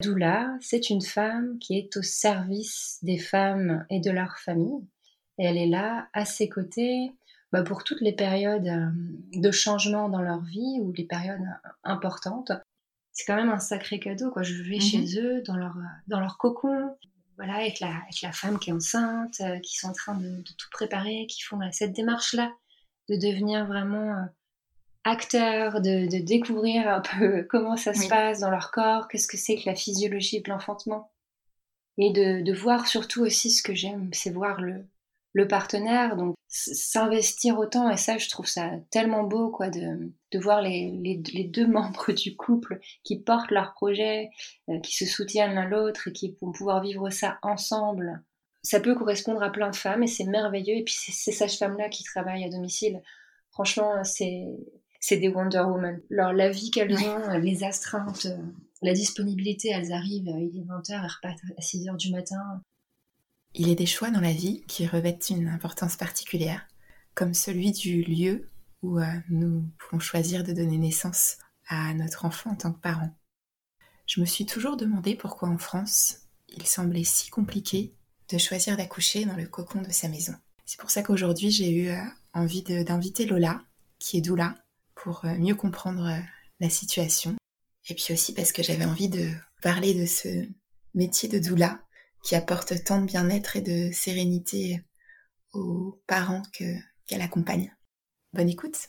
Doula, c'est une femme qui est au service des femmes et de leur famille. Et elle est là à ses côtés bah, pour toutes les périodes euh, de changement dans leur vie ou les périodes importantes. C'est quand même un sacré cadeau. Quoi. Je vais chez mhm. eux dans leur, dans leur cocon, voilà, avec, la, avec la femme qui est enceinte, euh, qui sont en train de, tout préparer, qui font cette démarche-là de devenir vraiment euh, acteurs, de, découvrir un peu comment ça se passe dans leur corps, qu'est-ce que c'est que la physiologie de l'enfantement. Et de, voir surtout aussi ce que j'aime, c'est voir le, le partenaire, donc s'investir autant, et ça je trouve ça tellement beau quoi de, de voir les, les, deux membres du couple qui portent leur projet, euh, qui se soutiennent l'un l'autre et qui vont pouvoir vivre ça ensemble. Ça peut correspondre à plein de femmes et c'est merveilleux. Et puis ces sages-femmes-là qui travaillent à domicile, franchement, c'est c'est des Wonder Woman. Alors, la vie qu'elles ont, les astreintes, euh, la disponibilité, elles arrivent, euh, il est 20h, elles repartent à 6h du matin. Il y a des choix dans la vie qui revêtent une importance particulière, comme celui du lieu où euh, nous pouvons choisir de donner naissance à notre enfant en tant que parent. Je me suis toujours demandé pourquoi en France, il semblait si compliqué de choisir d'accoucher dans le cocon de sa maison. C'est pour ça qu'aujourd'hui j'ai eu envie d'inviter Lola, qui est doula, pour euh, mieux comprendre euh, la situation. Et puis aussi parce que j'avais envie de parler de ce métier de doula qui apporte tant de bien-être et de sérénité aux parents qu'elle accompagne. Bonne écoute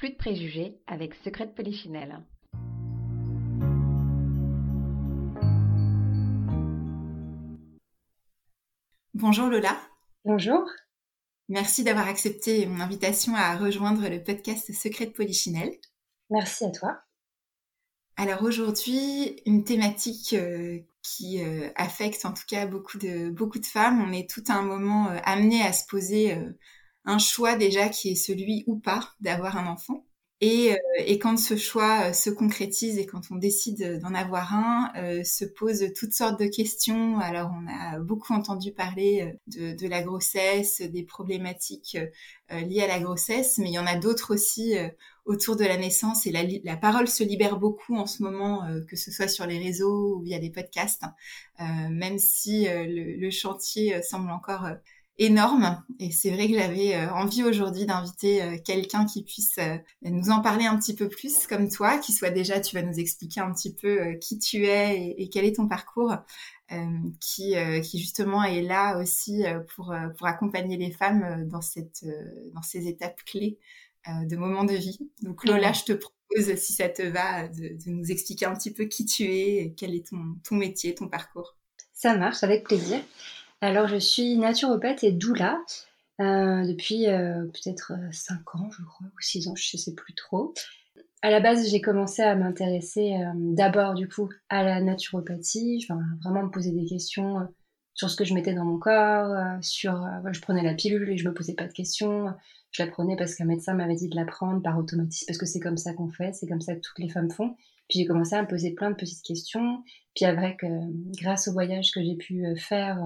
Plus de préjugés avec Secret de Polichinelle. Bonjour Lola. Bonjour. Merci d'avoir accepté mon invitation à rejoindre le podcast Secret de Polichinelle. Merci à toi. Alors aujourd'hui, une thématique euh, qui euh, affecte en tout cas beaucoup de, beaucoup de femmes. On est tout à un moment euh, amené à se poser un choix déjà qui est celui ou pas d'avoir un enfant. Et, euh, et, quand ce choix euh, se concrétise et quand on décide d'en avoir un, euh, se posent toutes sortes de questions. Alors on a beaucoup entendu parler de, de la grossesse, des problématiques liées à la grossesse, mais il y en a d'autres aussi autour de la naissance et la, la, parole se libère beaucoup en ce moment, que ce soit sur les réseaux ou via des podcasts, même si le, le, chantier semble encore énorme. Et c'est vrai que j'avais euh, envie aujourd'hui d'inviter euh, quelqu'un qui puisse euh, nous en parler un petit peu plus, comme toi, qui soit déjà, tu vas nous expliquer un petit peu qui tu es et, quel est ton parcours, qui, qui justement est là aussi pour, pour accompagner les femmes dans, cette, dans ces étapes clés de moments de vie. Donc Lola, je te propose, si ça te va, de, de, nous expliquer un petit peu qui tu es, quel est ton, ton métier, ton parcours. Ça marche, avec plaisir. Alors, je suis naturopathe et doula euh, depuis euh, peut-être 5 euh, ans, je crois, ou 6 ans, je ne sais plus trop. À la base, j'ai commencé à m'intéresser d'abord, du coup, à la naturopathie, enfin, vraiment me poser des questions sur ce que je mettais dans mon corps, sur... je prenais la pilule et je me posais pas de questions. Je la prenais parce qu'un médecin m'avait dit de la prendre par automatisme, parce que c'est comme ça qu'on fait, c'est comme ça que toutes les femmes font. Puis j'ai commencé à me poser plein de petites questions. Puis avec, grâce au voyage que j'ai pu faire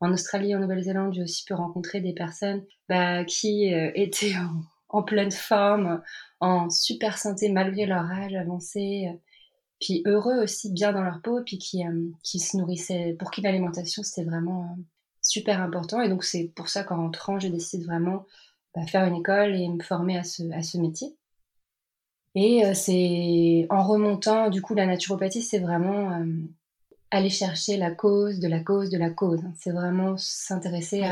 en Australie, en Nouvelle-Zélande, j'ai aussi pu rencontrer des personnes bah, qui euh, étaient en, pleine forme, en super santé malgré leur âge avancé, euh, puis heureux aussi, bien dans leur peau, puis qui, euh, qui se nourrissaient, pour qui l'alimentation c'était vraiment super important. Et donc c'est pour ça qu'en rentrant, j'ai décidé vraiment bah, faire une école et me former à ce, à ce métier. Et c'est en remontant, du coup, la naturopathie, c'est vraiment aller chercher la cause de la cause de la cause. C'est vraiment s'intéresser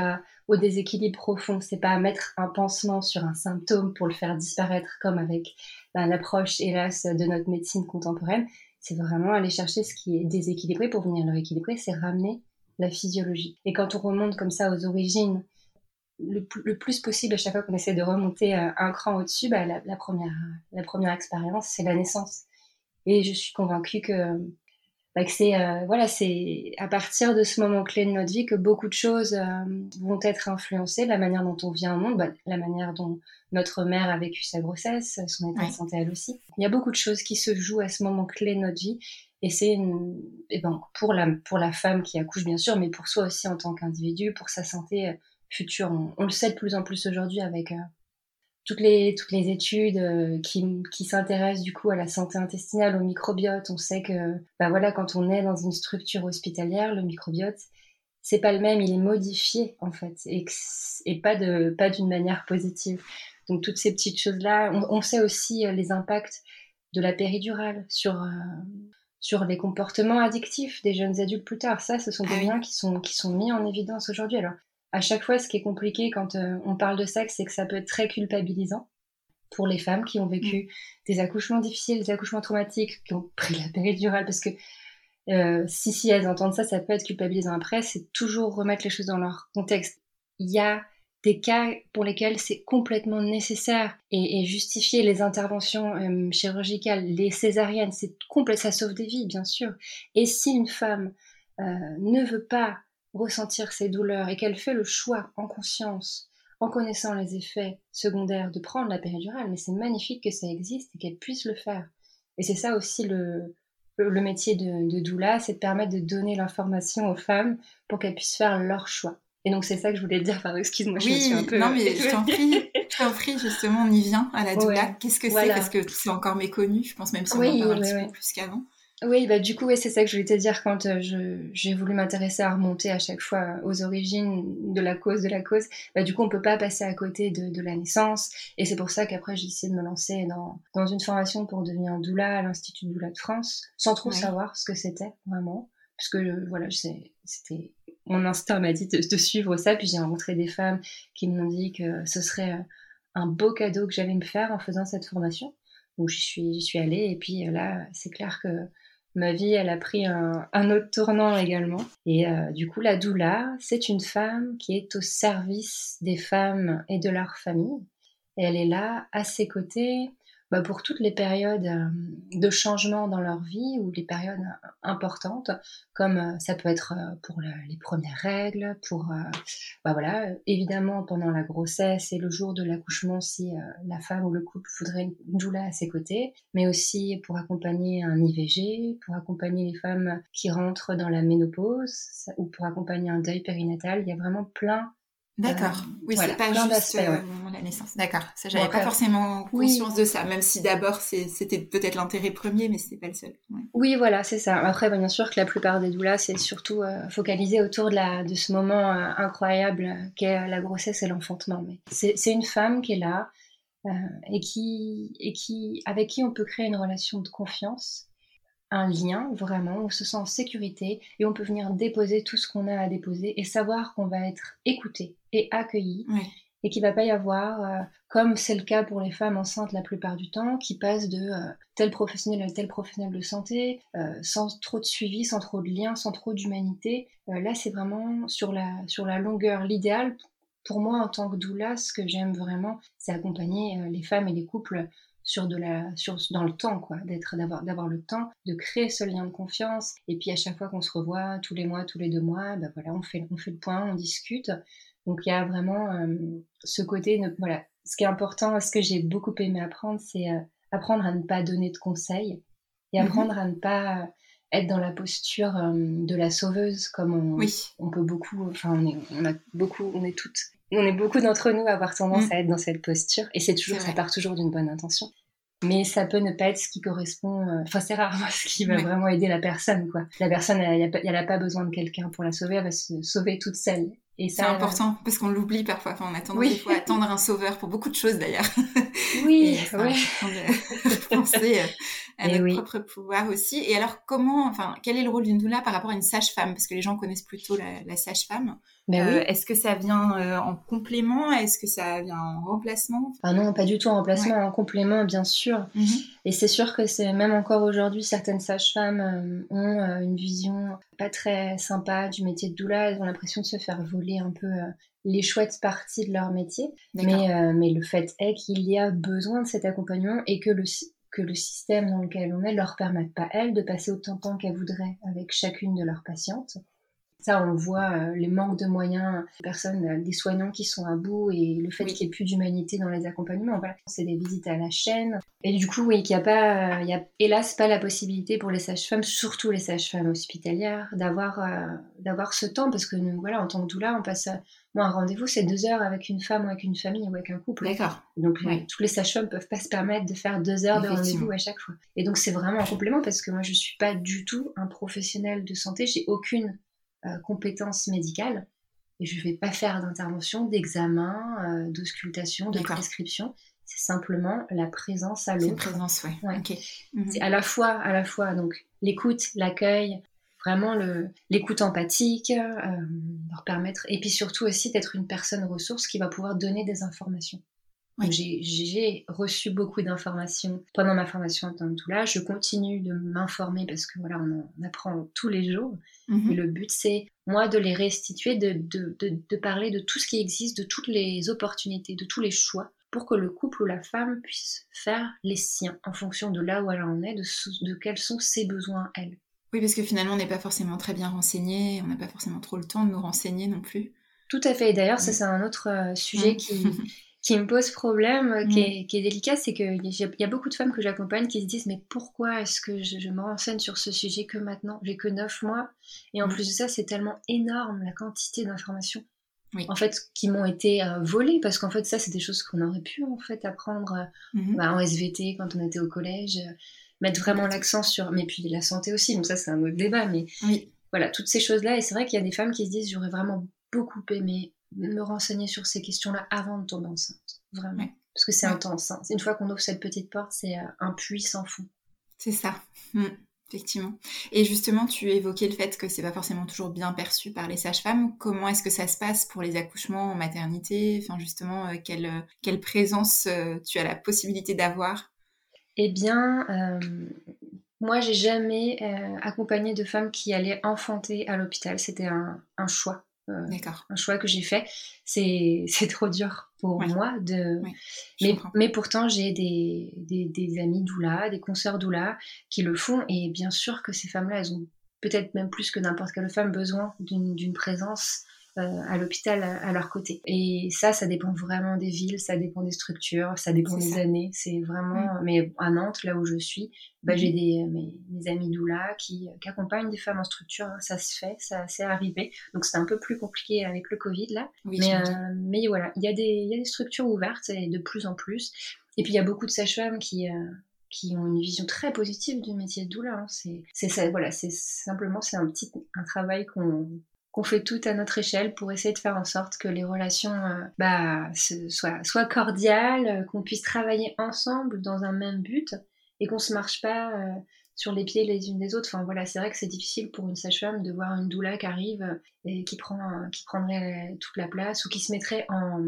au déséquilibre profond. C'est pas mettre un pansement sur un symptôme pour le faire disparaître comme avec ben, l'approche, hélas, de notre médecine contemporaine. C'est vraiment aller chercher ce qui est déséquilibré pour venir le rééquilibrer. C'est ramener la physiologie. Et quand on remonte comme ça aux origines, le, plus possible à chaque fois qu'on essaie de remonter euh, un cran au-dessus, bah, la, première, la première expérience, c'est la naissance. Et je suis convaincue que c'est euh, voilà, c'est à partir de ce moment clé de notre vie que beaucoup de choses euh, vont être influencées, la manière dont on vient au monde, bah, la manière dont notre mère a vécu sa grossesse, son état de santé elle aussi. Il y a beaucoup de choses qui se jouent à ce moment clé de notre vie, et c'est et ben, pour la pour la femme qui accouche bien sûr, mais pour soi aussi en tant qu'individu, pour sa santé euh, future. On, le sait de plus en plus aujourd'hui avec toutes les, toutes les études euh, qui, qui s'intéressent du coup à la santé intestinale, au microbiote, on sait que bah voilà, quand on est dans une structure hospitalière, le microbiote, c'est pas le même, il est modifié en fait, et, et pas de pas d'une manière positive. Donc toutes ces petites choses-là, on, sait aussi euh, les impacts de la péridurale sur euh, sur les comportements addictifs des jeunes adultes plus tard. Ça, ce sont des ah liens qui sont qui sont mis en évidence aujourd'hui. Alors à chaque fois, ce qui est compliqué quand euh, on parle de sexe, c'est que ça peut être très culpabilisant pour les femmes qui ont vécu mm. des accouchements difficiles, des accouchements traumatiques, qui ont pris la péridurale, parce que euh, si, si elles entendent ça, ça peut être culpabilisant après, c'est toujours remettre les choses dans leur contexte. Il y a des cas pour lesquels c'est complètement nécessaire et, justifier les interventions euh, chirurgicales, les césariennes, c'est complet, ça sauve des vies, bien sûr. Et si une femme ne veut pas ressentir ses douleurs et qu'elle fait le choix en conscience, en connaissant les effets secondaires de prendre la péridurale, mais c'est magnifique que ça existe et qu'elle puisse le faire. Et c'est ça aussi le, le métier de, de doula, c'est de permettre de donner l'information aux femmes pour qu'elles puissent faire leur choix. Et donc c'est ça que je voulais dire, pardon, excuse-moi, je suis un peu... Non mais je t'en prie, je t'en prie, justement, on y vient à la doula. Qu'est-ce que c'est? Parce que c'est encore méconnu, je pense même si on en parle un petit peu plus qu'avant. Oui, bah du coup, c'est ça que je voulais te dire quand euh, j'ai voulu m'intéresser à remonter à chaque fois aux origines de la cause de la cause. Bah, du coup, on peut pas passer à côté de, de la naissance. Et c'est pour ça qu'après, j'ai essayé de me lancer dans, dans une formation pour devenir doula à l'Institut de doula de France, sans trop savoir ce que c'était vraiment. Parce que, euh, voilà, c'était mon instinct m'a dit de, de, suivre ça. Puis j'ai rencontré des femmes qui m'ont dit que ce serait euh, un beau cadeau que j'allais me faire en faisant cette formation. Donc j'y suis, j'y suis allée. Et puis là, c'est clair que ma vie, elle a pris un, autre tournant également. Et euh, du coup, la doula, c'est une femme qui est au service des femmes et de leur famille. Elle est là, à ses côtés, bah, pour toutes les périodes euh, de changement dans leur vie ou les périodes euh, importantes, comme euh, ça peut être pour les premières règles, pour, bah voilà, évidemment pendant la grossesse et le jour de l'accouchement si la femme ou le couple voudrait une doula à ses côtés, mais aussi pour accompagner un IVG, pour accompagner les femmes qui rentrent dans la ménopause ou pour accompagner un deuil périnatal. Il y a vraiment plein D'accord. Euh, oui, c'est pas juste euh, la naissance. D'accord. Ça, j'avais pas forcément conscience de ça, même si d'abord c'était peut-être l'intérêt premier, mais c'était pas le seul. Oui, voilà, c'est ça. Après, bien sûr que la plupart des doulas, c'est surtout euh, focalisé autour de, la, de ce moment incroyable qu'est la grossesse et l'enfantement. Mais c'est une femme qui est là et qui et qui avec qui on peut créer une relation de confiance un lien vraiment, on se sent en sécurité et on peut venir déposer tout ce qu'on a à déposer et savoir qu'on va être écouté et accueilli et qu'il va pas y avoir, euh, comme c'est le cas pour les femmes enceintes la plupart du temps, qui passent de euh, tel professionnel à tel professionnel de santé, euh, sans trop de suivi, sans trop de lien, sans trop d'humanité. là, c'est vraiment sur la, sur la longueur. L'idéal, pour moi, en tant que doula, ce que j'aime vraiment, c'est accompagner les femmes et les couples sur de la sur dans le temps quoi. D'être d'avoir d'avoir le temps de créer ce lien de confiance. Et puis à chaque fois qu'on se revoit tous les mois tous les deux mois ben voilà on fait on fait le point on discute. Donc il y a vraiment euh, ce côté voilà. Ce qui est important ce que j'ai beaucoup aimé apprendre c'est euh, apprendre à ne pas donner de conseils et mhm. apprendre à ne pas être dans la posture euh, de la sauveuse comme on, oui. on peut beaucoup enfin on, est, on a beaucoup on est toutes on est beaucoup d'entre nous à avoir tendance mm. à être dans cette posture, et c'est toujours, ça part toujours d'une bonne intention. Mais ça peut ne pas être ce qui correspond, euh, enfin c'est rarement ce qui va vraiment aider la personne, quoi. La personne, elle n'a pas besoin de quelqu'un pour la sauver, elle va se sauver toute seule. C'est important parce qu'on l'oublie parfois. Enfin, on a tendance des fois attendre un sauveur pour beaucoup de choses d'ailleurs. Oui, oui. de, penser à Et notre oui. propre pouvoir aussi. Et alors, comment, enfin, quel est le rôle d'une doula par rapport à une sage-femme? Parce que les gens connaissent plutôt la, la sage-femme. Mais Euh, oui. Est-ce que ça vient euh, en complément? Est-ce que ça vient en remplacement? Ah non, pas du tout en remplacement, en complément, bien sûr. Mhm. Et c'est sûr que c'est même encore aujourd'hui, certaines sages-femmes euh, ont une vision pas très sympa du métier de doula. Elles ont l'impression de se faire voler un peu les chouettes parties de leur métier. Mais, mais le fait est qu'il y a besoin de cet accompagnement et que le, que le système dans lequel on est leur permette pas, elles, de passer autant de temps qu'elles voudraient avec chacune de leurs patientes. Ça, on voit euh, les manques de moyens, des personnes, euh, des soignants qui sont à bout et le fait Oui. qu'il n'y ait plus d'humanité dans les accompagnements. Voilà. C'est des visites à la chaîne. Et du coup, oui, qu'il n'y a pas, euh, il y a hélas pas la possibilité pour les sages-femmes, surtout les sages-femmes hospitalières, d'avoir euh, d'avoir ce temps parce que nous, voilà, en tant que doula, on passe, à- moi, un rendez-vous, c'est deux heures avec une femme ou avec une famille ou avec un couple. D'accord. Donc euh, tous les sages-femmes peuvent pas se permettre de faire deux heures de rendez-vous à chaque fois. Et donc c'est vraiment un complément parce que moi je suis pas du tout un professionnel de santé, j'ai aucune euh, compétence médicale et je vais pas faire d'intervention, d'examen, euh, d'auscultation, de prescription. C'est simplement la présence à C'est l'autre. présence, ouais. Ouais. Ok. Mhm. C'est à la fois, à la fois donc l'écoute, l'accueil, vraiment l'écoute empathique, euh, leur permettre, et puis surtout aussi d'être une personne ressource qui va pouvoir donner des informations. Oui. J'ai reçu beaucoup d'informations pendant ma formation en tant que doula. Je continue de m'informer parce que voilà, on, en- on apprend tous les jours. Mhm. Et le but, c'est moi de les restituer, de, de, de, de parler de tout ce qui existe, de toutes les opportunités, de tous les choix, pour que le couple ou la femme puisse faire les siens en fonction de là où elle en est, de, de quels sont ses besoins, elle. Oui, parce que finalement, on n'est pas forcément très bien renseigné, on n'a pas forcément trop le temps de nous renseigner non plus. Tout à fait. Et d'ailleurs, ça, c'est un autre euh, sujet qui, qui me pose problème, euh, Mm. qui, est, qui est délicat, c'est qu'il y, a- beaucoup de femmes que j'accompagne qui se disent Mais pourquoi est-ce que je, je me renseigne sur ce sujet que maintenant? J'ai que 9 mois. Et en Mm. plus de ça, c'est tellement énorme la quantité d'informations. Oui. En fait, qui m'ont été euh, volées, parce qu'en fait, ça, c'est des choses qu'on aurait pu en fait apprendre euh, Mhm. bah, en SVT quand on était au collège, euh, mettre vraiment l'accent sur. Mais puis la santé aussi, donc ça, c'est un autre débat. Mais Oui. voilà, toutes ces choses-là. Et c'est vrai qu'il y a des femmes qui se disent J'aurais vraiment beaucoup aimé me renseigner sur ces questions-là avant de tomber enceinte. Vraiment. Ouais. Parce que c'est Ouais. intense. hein. Une fois qu'on ouvre cette petite porte, c'est euh, un puits sans fond. C'est ça. Mm. Effectivement. Et justement, tu évoquais le fait que c'est pas forcément toujours bien perçu par les sages-femmes. Comment est-ce que ça se passe pour les accouchements en maternité? Enfin, justement, euh, quelle, euh, quelle présence euh, tu as la possibilité d'avoir? Eh bien, euh, moi, j'ai jamais accompagné de femmes qui allaient enfanter à l'hôpital. C'était un, un choix. Euh, un choix que j'ai fait. C'est trop dur pour Ouais. moi de. Ouais, Mais, mais pourtant, j'ai des, des, des amis doula, des consoeurs doula qui le font. Et bien sûr que ces femmes-là, elles ont peut-être même plus que n'importe quelle femme besoin d'une d'une présence à l'hôpital à, leur côté. Et ça, ça dépend vraiment des villes, ça dépend des structures, ça dépend des ça. années. C'est vraiment. Mais à Nantes, là où je suis, bah, j'ai des mes, mes amis doula qui, qui accompagnent des femmes en structure. hein. Ça se fait, ça c'est arrivé. Donc c'est un peu plus compliqué avec le Covid là. Oui, Mais, j'imagine. euh, mais voilà, il y, a des, il y a des structures ouvertes et de plus en plus. Et puis il y a beaucoup de sages-femmes qui, euh, qui ont une vision très positive du métier de doula. hein. C'est, c'est voilà, c'est simplement c'est un petit un travail qu'on qu'on fait tout à notre échelle pour essayer de faire en sorte que les relations euh, bah, se- soient, soient cordiales, euh, qu'on puisse travailler ensemble dans un même but et qu'on se marche pas euh, sur les pieds les unes des autres. Enfin voilà, c'est vrai que c'est difficile pour une sage-femme de voir une doula qui arrive et qui, prend, qui prendrait toute la place ou qui se mettrait en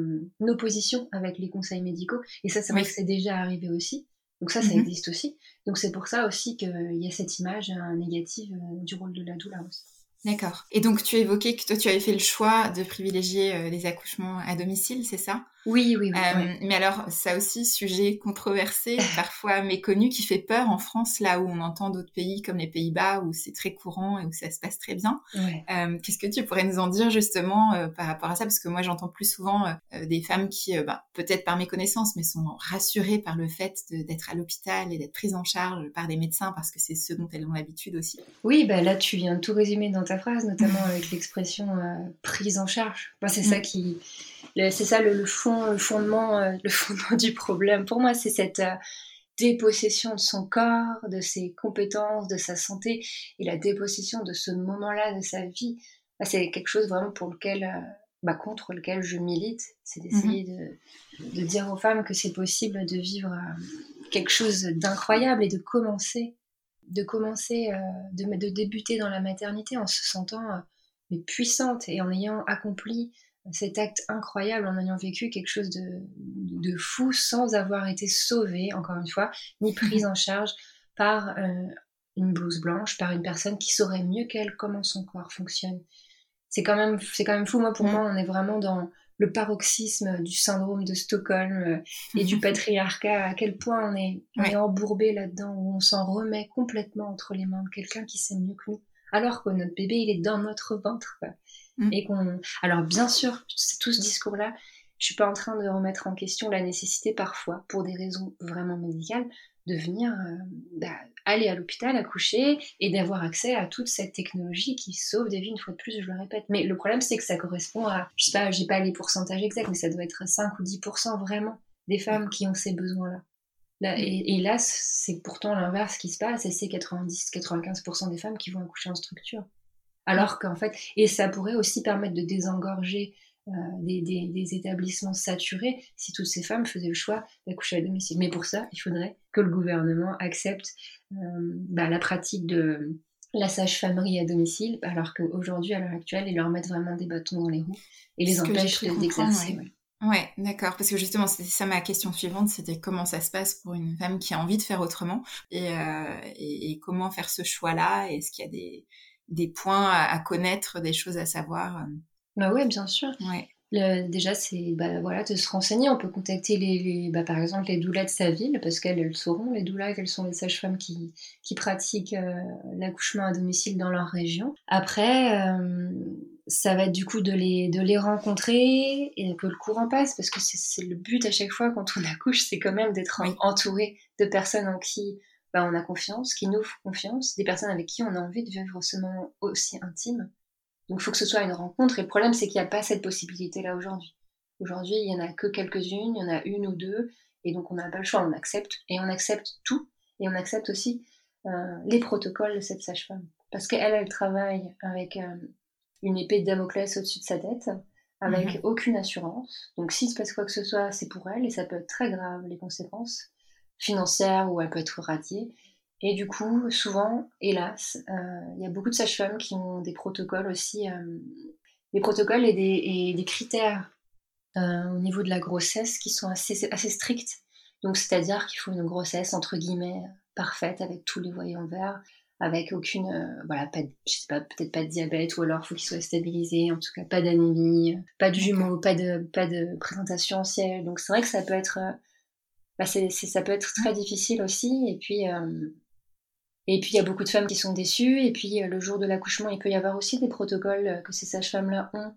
opposition avec les conseils médicaux. Et ça, c'est vrai Oui. que c'est déjà arrivé aussi. Donc ça, ça Mhm. existe aussi. Donc c'est pour ça aussi qu'il y a cette image négative du rôle de la doula aussi. D'accord. Et donc, tu évoquais que toi, tu avais fait le choix de privilégier euh, les accouchements à domicile, c'est ça? Oui, oui, oui. Euh. Mais alors, ça aussi, sujet controversé, parfois méconnu, qui fait peur en France, là où on entend d'autres pays comme les Pays-Bas, où c'est très courant et où ça se passe très bien. Ouais. Euh, Qu'est-ce que tu pourrais nous en dire justement euh, par rapport à ça? Parce que moi, j'entends plus souvent des femmes qui, bah, peut-être par méconnaissance, mais sont rassurées par le fait d'être à l'hôpital et d'être prises en charge par des médecins parce que c'est ce dont elles ont l'habitude aussi. Oui, bah là tu viens de tout résumer dans ta phrase, notamment avec l'expression prise en charge. C'est ça Mm. qui, le- c'est ça le, le fond, le fondement, euh, le fondement du problème. Pour moi, c'est cette euh, dépossession de son corps, de ses compétences, de sa santé et la dépossession de ce moment-là de sa vie. Là, c'est quelque chose vraiment pour lequel, euh, bah, contre lequel je milite, c'est d'essayer de, de dire aux femmes que c'est possible de vivre euh, quelque chose d'incroyable et de commencer, de commencer, euh, de, de, débuter dans la maternité en se sentant mais puissante et en ayant accompli cet acte incroyable, en ayant vécu quelque chose de, de fou sans avoir été sauvée, encore une fois, ni prise en charge par une blouse blanche, par une personne qui saurait mieux qu'elle comment son corps fonctionne. C'est quand même, c'est quand même fou. Moi, pour mm. moi, on est vraiment dans le paroxysme du syndrome de Stockholm euh, et du patriarcat, à quel point on est, embourbé là-dedans, où on s'en remet complètement entre les mains de quelqu'un qui sait mieux que nous, alors que notre bébé, il est dans notre ventre. Mm. Et qu'on, alors bien sûr, tout ce discours-là, je suis pas en train de remettre en question la nécessité parfois, pour des raisons vraiment médicales, de venir euh, bah, aller à l'hôpital accoucher et d'avoir accès à toute cette technologie qui sauve des vies une fois de plus, je le répète. Mais le problème, c'est que ça correspond à, je sais pas, j'ai pas les pourcentages exacts, mais ça doit être 5 ou 10% vraiment des femmes qui ont ces besoins-là. Là, et, là, c'est pourtant l'inverse qui se passe, et c'est 90-95% des femmes qui vont accoucher en structure. Alors qu'en fait, et ça pourrait aussi permettre de désengorger euh, des, établissements saturés si toutes ces femmes faisaient le choix d'accoucher à domicile. Mais pour ça, il faudrait que le gouvernement accepte euh, bah, la pratique de la sage-famerie à domicile, alors qu'aujourd'hui, à l'heure actuelle, ils leur mettent vraiment des bâtons dans les roues et les empêchent d'exercer. Ouais. D'accord, parce que justement, c'était ça ma question suivante, c'était comment ça se passe pour une femme qui a envie de faire autrement et, euh, comment faire ce choix-là? Est-ce qu'il y a des, points à, connaître, des choses à savoir bah oui, bien sûr. déjà, c'est bah, voilà, de se renseigner. On peut contacter les, bah, par exemple les doulas de sa ville, parce qu'elles sauront, les doulas, quelles sont les sages-femmes qui, qui pratiquent euh, l'accouchement à domicile dans leur région. Après, euh, ça va être du coup de les, de les rencontrer et que le courant passe, parce que c'est le but à chaque fois quand on accouche, c'est quand même d'être entouré de personnes en qui bah, on a confiance, qui nous font confiance, des personnes avec qui on a envie de vivre ce moment aussi intime. Donc il faut que ce soit une rencontre. Et le problème, c'est qu'il n'y a pas cette possibilité-là aujourd'hui. Aujourd'hui, il n'y en a que quelques-unes, il y en a une ou deux. Et donc on n'a pas le choix, on accepte. Et on accepte tout. Et on accepte aussi euh, les protocoles de cette sage-femme. Parce qu'elle, elle travaille avec euh, une épée de Damoclès au-dessus de sa tête, avec mhm. aucune assurance. Donc s'il se passe quoi que ce soit, c'est pour elle. Et ça peut être très grave, les conséquences financières, ou elle peut être radiée. Et du coup, souvent, hélas, euh, il y a beaucoup de sages-femmes qui ont des protocoles aussi, euh, des protocoles et des, et des critères euh, au niveau de la grossesse qui sont assez, assez stricts. Donc, c'est-à-dire qu'il faut une grossesse entre guillemets parfaite avec tous les voyants verts, avec aucune, voilà, pas je sais pas, peut-être pas de diabète ou alors il faut qu'il soit stabilisé, en tout cas pas d'anémie, pas de jumeaux, pas de, pas de présentation ciel. Donc, c'est vrai que ça peut être, bah, c'est, ça peut être très difficile aussi. Et puis, et puis il y a beaucoup de femmes qui sont déçues. Et puis euh, le jour de l'accouchement, il peut y avoir aussi des protocoles euh, que ces sages-femmes-là ont,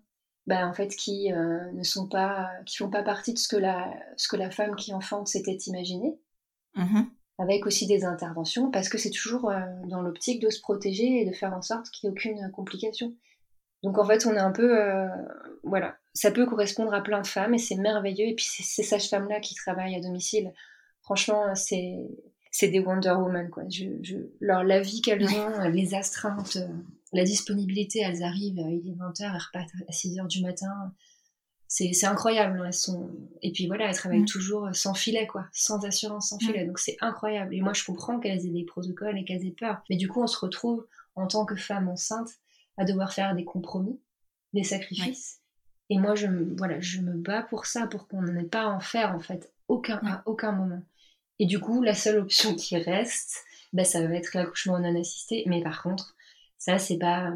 bah, en fait, qui euh, ne sont pas, qui font pas partie de ce que la, ce que la femme qui enfante s'était imaginé. Mm-hmm. Avec aussi des interventions, parce que c'est toujours dans l'optique de se protéger et de faire en sorte qu'il n'y ait aucune complication. Donc en fait, on est un peu, voilà, ça peut correspondre à plein de femmes et c'est merveilleux. Et puis ces sages-femmes-là qui travaillent à domicile, franchement, c'est c'est des Wonder Woman quoi. Je, je... Alors la vie qu'elles ont, les astreintes, euh, la disponibilité, elles arrivent, il est 20h, elles repartent à 6h du matin. C'est incroyable, hein. elles sont et puis voilà, elles travaillent mm. toujours sans filet quoi, sans assurance, sans filet. Mm. Donc c'est incroyable. Et moi je comprends qu'elles aient des protocoles et qu'elles aient peur, mais du coup on se retrouve en tant que femme enceinte à devoir faire des compromis, des sacrifices. Et moi je voilà, je me bats pour ça, pour qu'on n'en ait pas à en faire en fait, aucun à aucun moment. Et du coup, la seule option qui reste, bah, ça va être l'accouchement non assisté. Mais par contre, ça, c'est pas,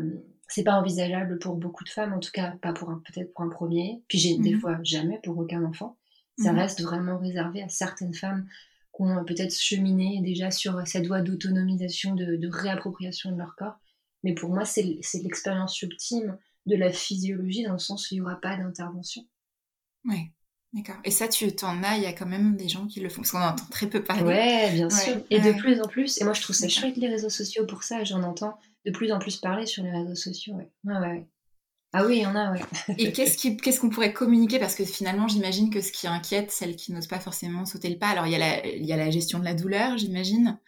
c'est pas envisageable pour beaucoup de femmes, en tout cas pas pour un, peut-être pour un premier. Puis j'ai des mhm. fois jamais pour aucun enfant. Ça mhm. reste vraiment réservé à certaines femmes qui ont peut-être cheminé déjà sur cette voie d'autonomisation, de, de, réappropriation de leur corps. Mais pour moi, c'est l'expérience ultime de la physiologie dans le sens où il n'y aura pas d'intervention. Ouais. D'accord. Et ça, tu t'en as, il y a quand même des gens qui le font, parce qu'on entend très peu parler. Ouais, bien sûr. Et de plus en plus, et moi je trouve ça chouette les réseaux sociaux pour ça, j'en entends de plus en plus parler sur les réseaux sociaux. Ouais. Ah oui, il y en a, ouais. et qu'est-ce qu'on pourrait communiquer? Parce que finalement, j'imagine que ce qui inquiète celles qui n'osent pas forcément sauter le pas, alors il y, a la, il y a la gestion de la douleur, j'imagine.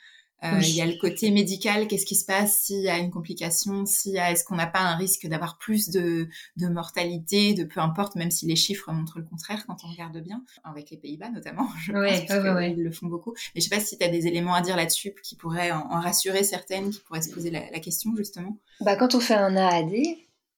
Euh, il y a le côté médical, qu'est-ce qui se passe s'il y a une complication, s'il y a, est-ce qu'on n'a pas un risque d'avoir plus de, de mortalité, de peu importe, même si les chiffres montrent le contraire quand on regarde bien, avec les Pays-Bas notamment, je ouais, pense ouais, ils le font beaucoup. Mais je sais pas si tu as des éléments à dire là-dessus qui pourraient en, rassurer certaines, qui pourraient se poser la, la question justement. Bah, quand on fait un AAD,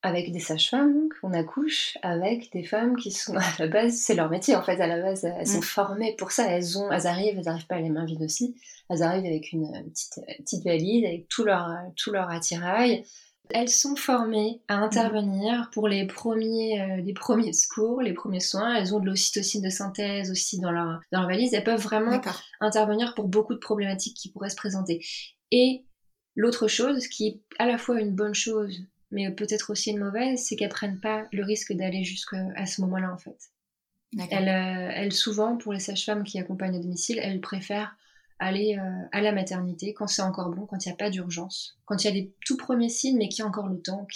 avec des sages-femmes, on accouche avec des femmes qui sont à la base, c'est leur métier en fait, à la base, elles sont mm. formées pour ça, elles ont, elles arrivent, elles n'arrivent pas à les mains vides aussi, elles arrivent avec une petite, petite valise, avec tout leur, tout leur attirail. Elles sont formées à intervenir pour les premiers, euh, les premiers secours, les premiers soins. Elles ont de l'ocytocine de synthèse aussi dans leur, dans leur valise. Elles peuvent vraiment intervenir pour beaucoup de problématiques qui pourraient se présenter. Et l'autre chose, qui est à la fois une bonne chose mais peut-être aussi une mauvaise, c'est qu'elles prennent pas le risque d'aller jusqu'à ce moment-là en fait. Elles, euh, elles, souvent, pour les sages-femmes qui accompagnent à domicile, elles préfèrent aller euh, à la maternité quand c'est encore bon, quand il n'y a pas d'urgence, quand il y a des tout premiers signes, mais qu'il y a encore le temps,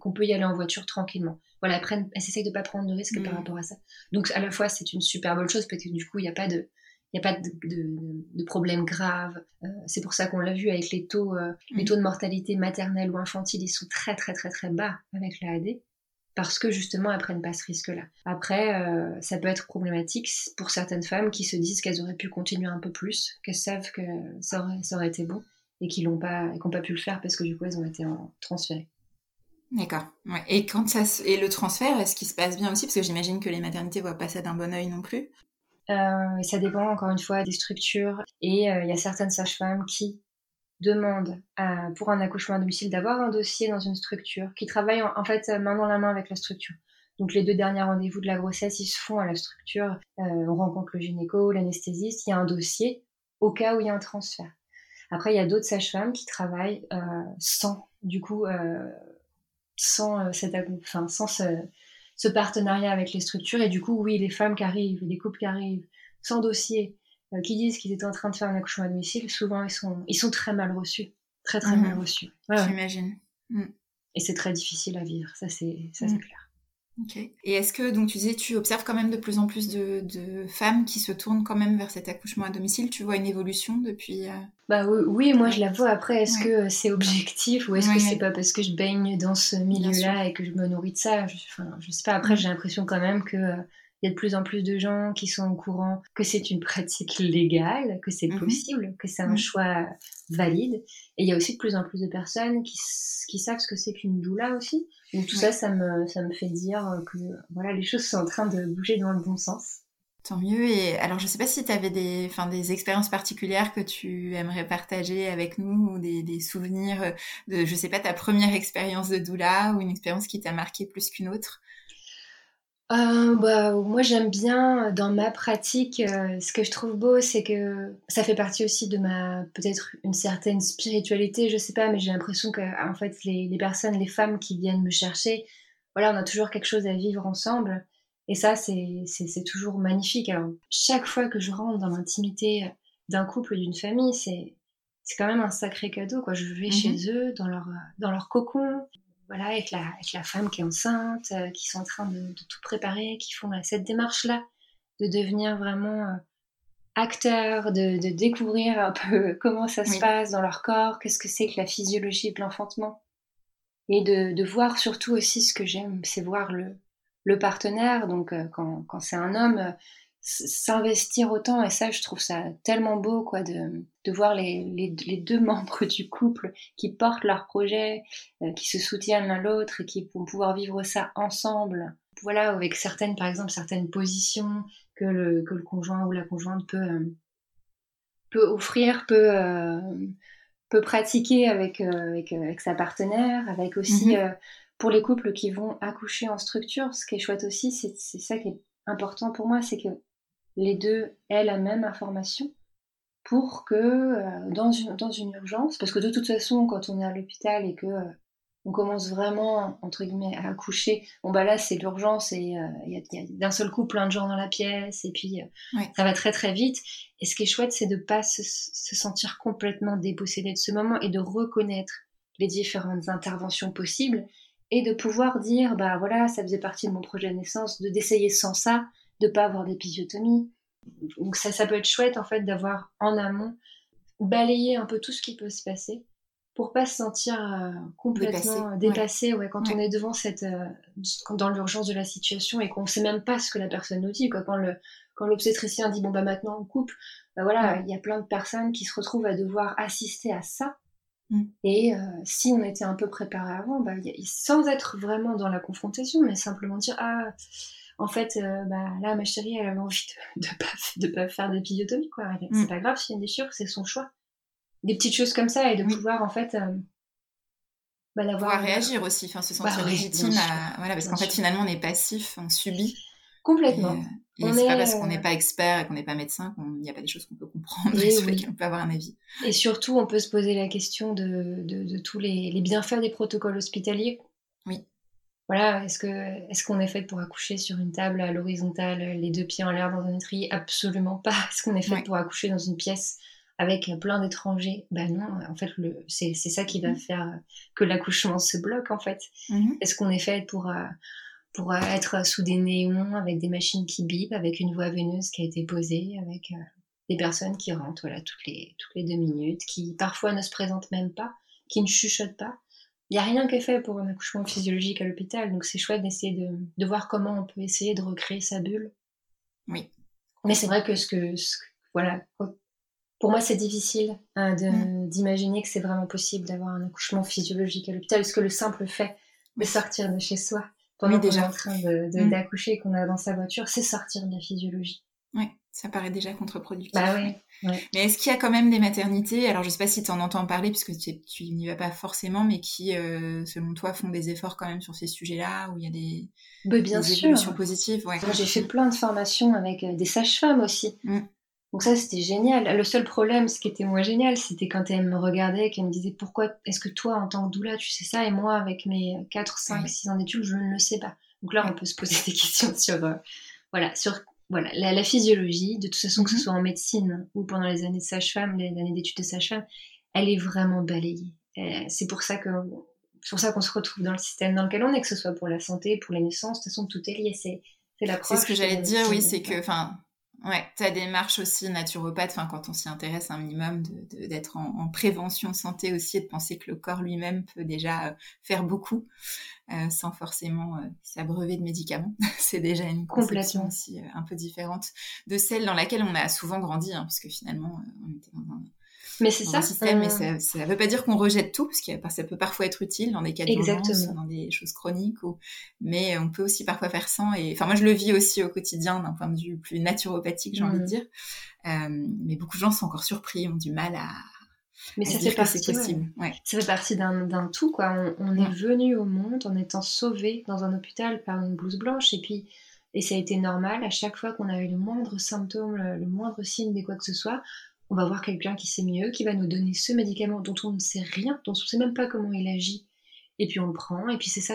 qu'on peut y aller en voiture tranquillement. Voilà, elles, prennent, elles essayent de pas prendre de risques par mmh. rapport à ça. Donc à la fois c'est une super bonne chose parce que du coup il n'y a pas de n'y a pas de, de, de problème grave. Euh, c'est pour ça qu'on l'a vu avec les taux, euh, les taux de mortalité maternelle ou infantile, ils sont très très très très bas avec l'AAD parce que justement elles prennent pas ce risque-là. Après, euh, ça peut être problématique pour certaines femmes qui se disent qu'elles auraient pu continuer un peu plus, qu'elles savent que ça aurait, ça aurait été bon et qui n'ont pas, et pas pu le faire parce que du coup elles ont été transférées. D'accord. Et quand ça et le transfert, est-ce qu'il se passe bien aussi? Parce que j'imagine que les maternités voient pas ça d'un bon oeil non plus. Euh, ça dépend encore une fois des structures. Et euh, il y a certaines sages-femmes qui demandent pour un accouchement à domicile d'avoir un dossier dans une structure, qui travaillent en, fait main dans la main avec la structure. Donc les deux derniers rendez-vous de la grossesse, ils se font à la structure. Euh, on rencontre le gynéco, l'anesthésiste. Il y a un dossier au cas où il y a un transfert. Après, il y a d'autres sages-femmes qui travaillent sans, du coup, sans cette, enfin, ce partenariat avec les structures. Et du coup, oui, les femmes qui arrivent, les couples qui arrivent sans dossier, euh, qui disent qu'ils étaient en train de faire un accouchement à domicile, souvent ils sont, ils sont très mal reçus. Très, très mal mhm. reçus. J'imagine. Mm. Et c'est très difficile à vivre, ça c'est mm. clair. Ok. Et est-ce que, donc tu disais, tu observes quand même de plus en plus de, femmes qui se tournent quand même vers cet accouchement à domicile? Tu vois une évolution depuis euh? Bah oui, moi je la vois. Après, est-ce que c'est objectif ou est-ce que c'est pas parce que je baigne dans ce milieu-là et que je me nourris de ça? Je, enfin, je sais pas. Après, j'ai l'impression quand même que euh, il y a de plus en plus de gens qui sont au courant que c'est une pratique légale, que c'est mhm. possible, que c'est un mhm. choix valide. Et il y a aussi de plus en plus de personnes qui, qui savent ce que c'est qu'une doula aussi. Donc tout ça, ça me, ça me fait dire que voilà, les choses sont en train de bouger dans le bon sens. Tant mieux. Et alors, je sais pas si tu avais des, enfin, des expériences particulières que tu aimerais partager avec nous ou des, des, souvenirs de, je sais pas, ta première expérience de doula ou une expérience qui t'a marqué plus qu'une autre. Euh, bah, moi j'aime bien dans ma pratique, euh, ce que je trouve beau, c'est que ça fait partie aussi de ma peut-être une certaine spiritualité, je sais pas, mais j'ai l'impression que en fait les, les, personnes, les femmes qui viennent me chercher, voilà, on a toujours quelque chose à vivre ensemble, et ça c'est c'est toujours magnifique. Alors chaque fois que je rentre dans l'intimité d'un couple, d'une famille, c'est c'est quand même un sacré cadeau quoi. Je vais mmh chez eux dans leur dans leur cocon, voilà, avec la, avec la femme qui est enceinte, euh, qui sont en train de, tout préparer, qui font cette démarche-là de devenir vraiment euh, acteurs, de, de, découvrir un peu comment ça se passe dans leur corps, qu'est-ce que c'est que la physiologie de l'enfantement. Et de, de, voir surtout aussi ce que j'aime, c'est voir le, le partenaire. Donc euh, quand, quand c'est un homme, s'investir autant. Et ça je trouve ça tellement beau quoi de, de voir les, les, les, deux membres du couple qui portent leur projet euh, qui se soutiennent l'un l'autre et qui vont pouvoir vivre ça ensemble. Voilà avec certaines par exemple certaines positions que le, que le conjoint ou la conjointe peut euh, peut offrir peut euh, peut pratiquer avec, avec, avec sa partenaire avec aussi mm-hmm. pour les couples qui vont accoucher en structure. Ce qui est chouette aussi c'est ça qui est important pour moi c'est que les deux aient la même information pour que euh, dans, une, dans une urgence, parce que de toute façon, quand on est à l'hôpital et que euh, on commence vraiment, entre guillemets, à accoucher, bon bah là c'est l'urgence et euh, il y a, d'un seul coup plein de gens dans la pièce et puis ça va très très vite. Et ce qui est chouette, c'est de pas se, se, sentir complètement dépossédé de ce moment et de reconnaître les différentes interventions possibles et de pouvoir dire, bah voilà, ça faisait partie de mon projet de naissance, de d'essayer sans ça, de pas avoir d'épisiotomie. Donc ça, ça peut être chouette en fait d'avoir en amont balayer un peu tout ce qui peut se passer pour pas se sentir euh, complètement dépassé, ouais. quand on est devant cette euh, dans l'urgence de la situation et qu'on sait même pas ce que la personne nous dit quoi quand le quand l'obstétricien dit bon bah maintenant on coupe bah voilà il y a plein de personnes qui se retrouvent à devoir assister à ça mm. et euh, si on était un peu préparé avant bah, sans être vraiment dans la confrontation mais simplement dire ah en fait, bah, là, ma chérie, elle avait envie de, de, pas, de pas faire d'épisiotomie, quoi. C'est mm. pas grave, s'il y a une déchirure, c'est son choix des petites choses comme ça et de pouvoir en fait euh, bah, pouvoir réagir aussi, enfin se sentir bah légitime, voilà, parce qu'en fait finalement on est passif, on subit. Complètement. Et, c'est pas parce qu'on n'est euh, pas expert et qu'on n'est pas médecin qu'il n'y a pas des choses qu'on peut comprendre et, oui. peut avoir un avis. Et surtout, on peut se poser la question de, de, tous les, les, bienfaits des protocoles hospitaliers. Voilà, est-ce que est-ce qu'on est fait pour accoucher sur une table à l'horizontale, les deux pieds en l'air dans un étrier Absolument pas. Est-ce qu'on est fait pour accoucher dans une pièce avec plein d'étrangers? Ben non, en fait, c'est ça qui va mmh. faire que l'accouchement se bloque, en fait. Mmh. Est-ce qu'on est fait pour, euh, pour euh, être sous des néons, avec des machines qui bipent, avec une voie veineuse qui a été posée, avec euh, des personnes qui rentrent voilà, toutes, les, toutes les deux minutes, qui parfois ne se présentent même pas, qui ne chuchotent pas? Il n'y a rien qui est fait pour un accouchement physiologique à l'hôpital, donc c'est chouette d'essayer de, de, voir comment on peut essayer de recréer sa bulle. Oui. Mais c'est vrai que ce que, ce que voilà, pour moi, c'est difficile hein, mm. d'imaginer que c'est vraiment possible d'avoir un accouchement physiologique à l'hôpital, parce que le simple fait de sortir de chez soi pendant qu'on est en train mm. d'accoucher de, et qu'on est dans sa voiture, c'est sortir de la physiologie. Oui, ça paraît déjà contre-productif. Bah oui. Mais est-ce qu'il y a quand même des maternités, alors je sais pas si tu en entends parler, puisque tu, tu n'y vas pas forcément, mais qui, euh, selon toi, font des efforts quand même sur ces sujets-là, où il y a des, bah, bien évolutions positives ouais. J'ai fait plein de formations avec euh, des sages-femmes aussi. Mm. Donc ça, c'était génial. Le seul problème, ce qui était moins génial, c'était quand elle me regardait, qu'elle me disait pourquoi est-ce que toi, en tant que doula, tu sais ça, et moi, avec mes 4, 5, 6 ans d'études, je ne le sais pas. Donc là, on peut se poser des questions sur, euh, voilà, sur voilà, la, physiologie. De toute façon, que ce mhm. soit en médecine ou pendant les années de sage-femme, les années d'études de sage-femme, elle est vraiment balayée. Euh, c'est pour ça que pour ça qu'on se retrouve dans le système dans lequel on est, que ce soit pour la santé, pour les naissances, de toute façon, tout est lié. C'est la C'est ce que j'allais te dire, oui, c'est que, enfin, Ouais, ta démarche aussi naturopathe, enfin, quand on s'y intéresse un minimum, d'être en, prévention santé aussi et de penser que le corps lui-même peut déjà euh, faire beaucoup euh, sans forcément euh, s'abreuver de médicaments. c'est déjà une conception aussi un peu différente de celle dans laquelle on a souvent grandi, hein, parce que finalement, on était dans un mais c'est ça. Système, mais ça ne veut pas dire qu'on rejette tout, parce que ça peut parfois être utile dans des cas d'urgence, dans des choses chroniques, ou... mais on peut aussi parfois faire sans. Et enfin, moi, je le vis aussi au quotidien d'un point de vue plus naturopathique, j'ai envie de mmh. dire. Euh, mais beaucoup de gens sont encore surpris, ont du mal à. Mais ça fait, partie, possible. ça fait partie d'un tout, quoi. On, est venu au monde en étant sauvé dans un hôpital par une blouse blanche, et puis et ça a été normal à chaque fois qu'on a eu le moindre symptôme, le moindre signe de quoi que ce soit, on va voir quelqu'un qui sait mieux, qui va nous donner ce médicament dont on ne sait rien, dont on ne sait même pas comment il agit. Et puis on le prend, et puis c'est ça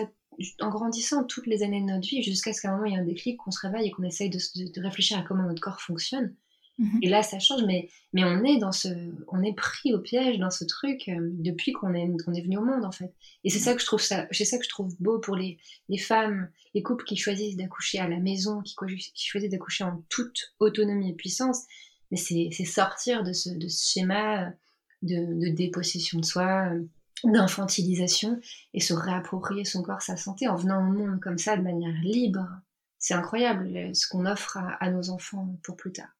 en grandissant toutes les années de notre vie, jusqu'à ce qu'à un moment il y ait un déclic, qu'on se réveille et qu'on essaye de, réfléchir à comment notre corps fonctionne. Mhm. Et là, ça change, mais, mais on est dans ce, on est pris au piège dans ce truc euh, depuis qu'on est, qu'on est venu au monde en fait. Et c'est ça que je trouve ça, c'est ça que je trouve beau pour les, les femmes, les couples qui choisissent d'accoucher à la maison, qui, qui choisissent d'accoucher en toute autonomie et puissance, mais c'est sortir de ce, de ce schéma de, de, dépossession de soi, d'infantilisation, et se réapproprier son corps, sa santé, en venant au monde comme ça, de manière libre. C'est incroyable ce qu'on offre à, nos enfants pour plus tard.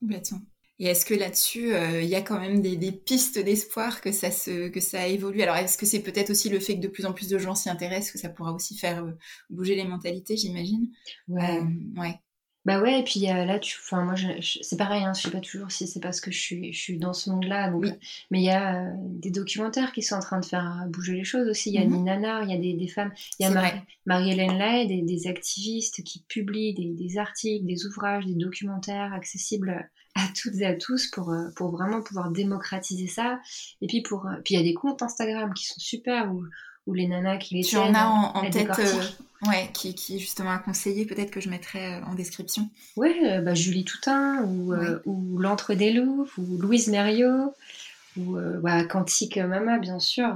Complètement. Et est-ce que là-dessus, euh, il y a quand même des, des pistes d'espoir que ça se, que ça évolue? Alors, est-ce que c'est peut-être aussi le fait que de plus en plus de gens s'y intéressent, que ça pourra aussi faire euh, bouger les mentalités, j'imagine? Ouais. Euh, ouais. Bah ouais, et puis là, tu, enfin moi, je, c'est pareil, hein, je sais pas toujours si c'est parce que je suis, je suis dans ce monde-là, donc, mais il y a euh, des documentaires qui sont en train de faire bouger les choses aussi. Il y a mmh. Nina, il y a des, des femmes, il y a Marie-Hélène Lay, des, des, activistes qui publient des, des, articles, des ouvrages, des documentaires accessibles à toutes et à tous pour, euh, pour vraiment pouvoir démocratiser ça. Et puis pour, euh, puis il y a des comptes Instagram qui sont super où ou les nanas qui les Tu en as en, tête, euh, ouais, qui, qui justement a conseillé, peut-être que je mettrai euh, en description. Ouais, euh, bah, Julie Toutain, ou, ou L'Entre des Loups, ou Louise Mériot, ou bah, Quantique Mama, bien sûr.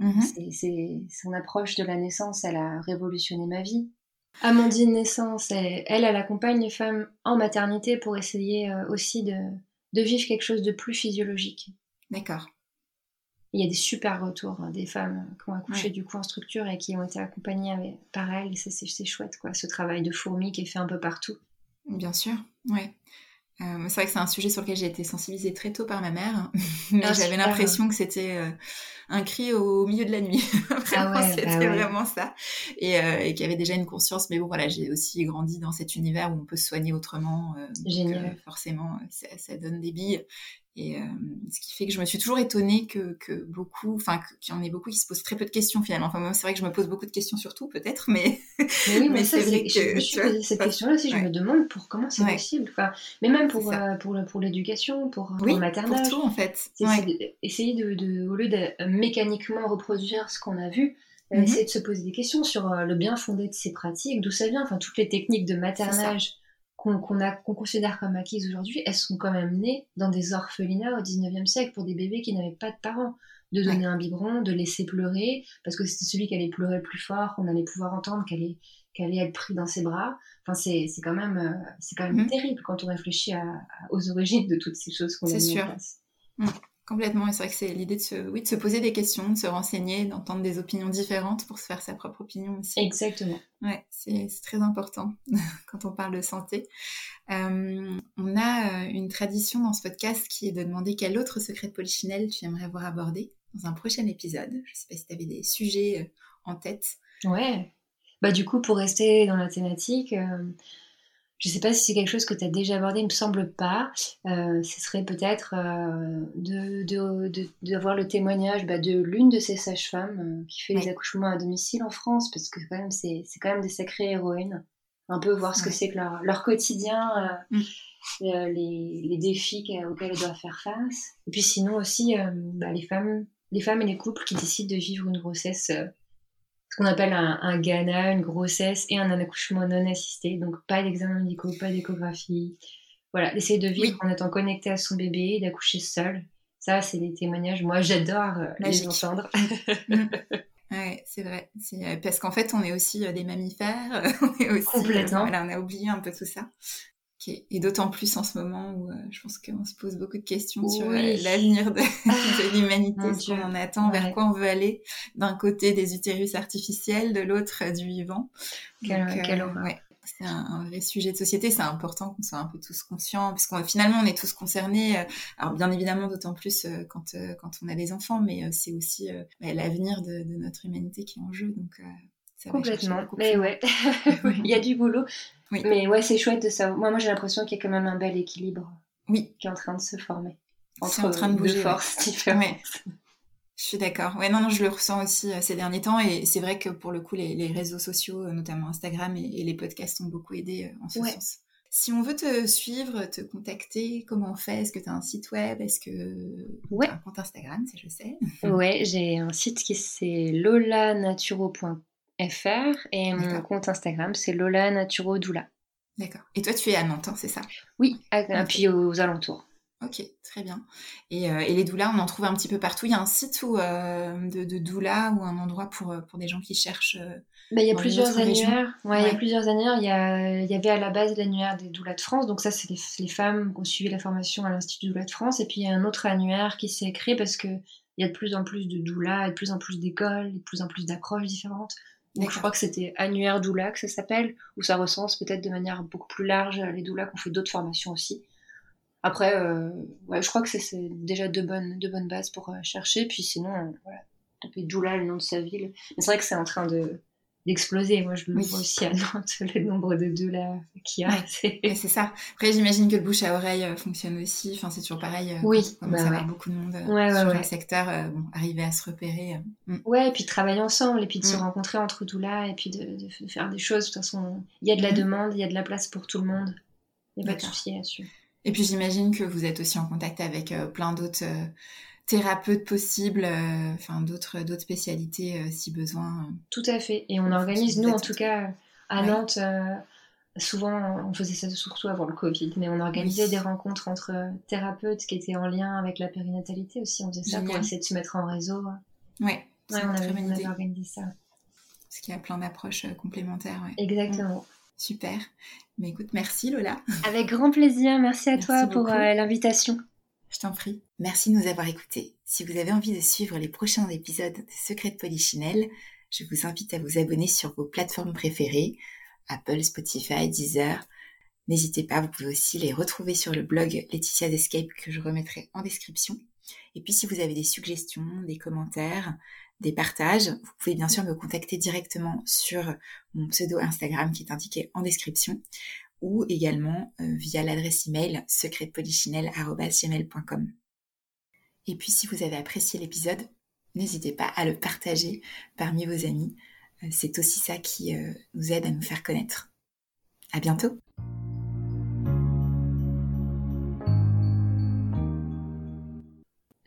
Mm-hmm. C'est son approche de la naissance, elle a révolutionné ma vie. Amandine Naissance, elle, elle, accompagne les femmes en maternité pour essayer aussi de, de vivre quelque chose de plus physiologique. D'accord. Il y a des super retours hein, des femmes qui ont accouché du coup en structure et qui ont été accompagnées par elles. Et c'est chouette, quoi, ce travail de fourmi qui est fait un peu partout. Bien sûr, ouais. Euh, c'est vrai que c'est un sujet sur lequel j'ai été sensibilisée très tôt par ma mère, mais ah, j'avais l'impression que c'était euh, un cri au milieu de la nuit. vraiment, ah c'était bah vraiment ça. Et, euh, et qu'il y avait déjà une conscience. Mais bon, voilà, j'ai aussi grandi dans cet univers où on peut se soigner autrement. Génial. forcément, ça, ça, donne des billes. Et euh, ce qui fait que je me suis toujours étonnée que, que beaucoup, enfin, qu'il y en ait beaucoup qui se posent très peu de questions finalement. Enfin, moi, c'est vrai que je me pose beaucoup de questions sur tout, peut-être, mais. Mais oui, mais, c'est vrai que. Je me suis posé cette question-là aussi, je me demande pour comment c'est possible. Enfin, mais même pour, euh, pour, pour l'éducation, pour, oui, le maternage. Pour tout, en fait. Essayer de, de, au lieu de mécaniquement reproduire ce qu'on a vu, euh, mhm. essayer de se poser des questions sur le bien fondé de ces pratiques, d'où ça vient, enfin, toutes les techniques de maternage qu'on considère comme acquises aujourd'hui, elles sont quand même nées dans des orphelinats au 19e siècle pour des bébés qui n'avaient pas de parents. De donner un biberon, de laisser pleurer, parce que c'était celui qui allait pleurer le plus fort, qu'on allait pouvoir entendre, qu'elle allait, allait, être pris dans ses bras. Enfin, c'est quand même, euh, c'est quand même mhm. terrible quand on réfléchit aux origines de toutes ces choses qu'on a mis en place. Mm. Complètement, et c'est vrai que c'est l'idée de se, oui, de se poser des questions, de se renseigner, d'entendre des opinions différentes pour se faire sa propre opinion aussi. Exactement. Ouais, c'est très important quand on parle de santé. Euh, on a euh, une tradition dans ce podcast qui est de demander quel autre secret de Polichinelle tu aimerais voir abordé dans un prochain épisode. Je sais pas si tu avais des sujets euh, en tête. Ouais. Bah du coup, pour rester dans la thématique, je ne sais pas si c'est quelque chose que tu as déjà abordé, il me semble pas. Euh, ce serait peut-être euh, d'avoir de, le témoignage bah, de l'une de ces sages-femmes euh, qui fait les accouchements à domicile en France, parce que quand même c'est quand même des sacrées héroïnes. Un peu voir ce que c'est que leur, leur quotidien, mm. les, les, défis auxquels elles doivent faire face. Et puis sinon aussi bah, les femmes, les femmes et les couples qui décident de vivre une grossesse ce qu'on appelle un, un GANA, une grossesse et un accouchement non assisté. Donc pas d'examen médicaux, pas d'échographie. Voilà, d'essayer de vivre en étant connecté à son bébé, d'accoucher seul. Ça, c'est des témoignages. Moi, j'adore euh, les entendre. Mm. Ouais, c'est vrai. Euh, parce qu'en fait, on est aussi euh, des mammifères. on est aussi, Complètement. voilà, on a oublié un peu tout ça. Et d'autant plus en ce moment où euh, je pense qu'on se pose beaucoup de questions sur euh, l'avenir de, ah, l'humanité, ce qu'on en attend, vers quoi on veut aller. D'un côté des utérus artificiels, de l'autre euh, du vivant. Quel, c'est un, vrai sujet de société. C'est important qu'on soit un peu tous conscients, parce qu'on finalement on est tous concernés. Alors bien évidemment, d'autant plus quand quand on a des enfants, mais c'est aussi bah, l'avenir de, de, notre humanité qui est en jeu. Donc Complètement. Mais ouais, il y a du boulot. Mais ouais, c'est chouette de ça. Moi, moi j'ai l'impression qu'il y a quand même un bel équilibre oui. qui est en train de se former. Entre en train de bouger. Deux forces différentes. Je suis d'accord. Ouais, non, non, je le ressens aussi euh, ces derniers temps. Et c'est vrai que pour le coup, les, réseaux sociaux, euh, notamment Instagram et, les podcasts, ont beaucoup aidé euh, en ce sens. Si on veut te suivre, te contacter, comment on fait? Est-ce que tu as un site web? Est-ce que ouais. tu as un compte Instagram, ça je sais Ouais, j'ai un site qui c'est lolanaturo.com fr et mon compte Instagram c'est Lola Naturo Doula. D'accord. Et toi tu es à Nantes, hein, c'est ça? Oui, et puis aux alentours. Ok, très bien. Et, euh, et, les doulas, on en trouve un petit peu partout. Il y a un site où, euh, de, de doula ou un endroit pour, euh, pour des gens qui cherchent. Bah, il y a plusieurs annuaires. Ouais, Il y a plusieurs annuaires. Il y, a, il y avait à la base l'annuaire des doulas de France. Donc ça, c'est les, les, femmes qui ont suivi la formation à l'Institut Doula de France. Et puis il y a un autre annuaire qui s'est créé parce que il y a de plus en plus de doulas, de plus en plus d'écoles, de plus en plus d'approches différentes. Donc je crois que c'était annuaire doula que ça s'appelle, où ça recense peut-être de manière beaucoup plus large les doulas qu'on fait d'autres formations aussi. Après, euh, ouais, je crois que c'est déjà de bonnes, de bonnes bases pour euh, chercher. Puis sinon, euh, voilà, taper doula, le nom de sa ville. Mais c'est vrai que c'est en train de, d'exploser. Moi, je le vois aussi à Nantes, le nombre de doulas qu'il y a. C'est ça. Après, j'imagine que le bouche à oreille euh, fonctionne aussi. Enfin, c'est toujours pareil. Euh, oui. Comme bah, ça beaucoup de monde euh, sur le secteur, bon, arriver à se repérer. Mm. Ouais, et puis travailler ensemble, et puis de se mm. rencontrer entre doulas, et puis de, faire des choses. De toute façon, il y a de la mm. demande, il y a de la place pour tout le monde. Il n'y a pas de souci là-dessus. Et puis j'imagine que vous êtes aussi en contact avec plein d'autres thérapeutes possibles, euh, enfin d'autres d'autres spécialités euh, si besoin. Tout à fait. Et on organise, nous en tout cas, à Nantes, euh, souvent on faisait ça surtout avant le Covid, mais on organisait des rencontres entre thérapeutes qui étaient en lien avec la périnatalité aussi. On faisait ça pour essayer de se mettre en réseau. Ouais. on, avait, organisé ça. Parce qu'il y a plein d'approches complémentaires. Exactement. Super. Mais écoute, merci Lola. Avec grand plaisir. Merci à toi pour euh, l'invitation. Je t'en prie. Merci de nous avoir écoutés. Si vous avez envie de suivre les prochains épisodes de Secret de Polichinelle, je vous invite à vous abonner sur vos plateformes préférées, Apple, Spotify, Deezer. N'hésitez pas, vous pouvez aussi les retrouver sur le blog Laetitia's Escape que je remettrai en description. Et puis si vous avez des suggestions, des commentaires, des partages, vous pouvez bien sûr me contacter directement sur mon pseudo Instagram qui est indiqué en description ou également euh, via l'adresse email secretpolichinelle.com. Et puis si vous avez apprécié l'épisode, n'hésitez pas à le partager parmi vos amis. Euh, c'est aussi ça qui euh, nous aide à nous faire connaître. À bientôt!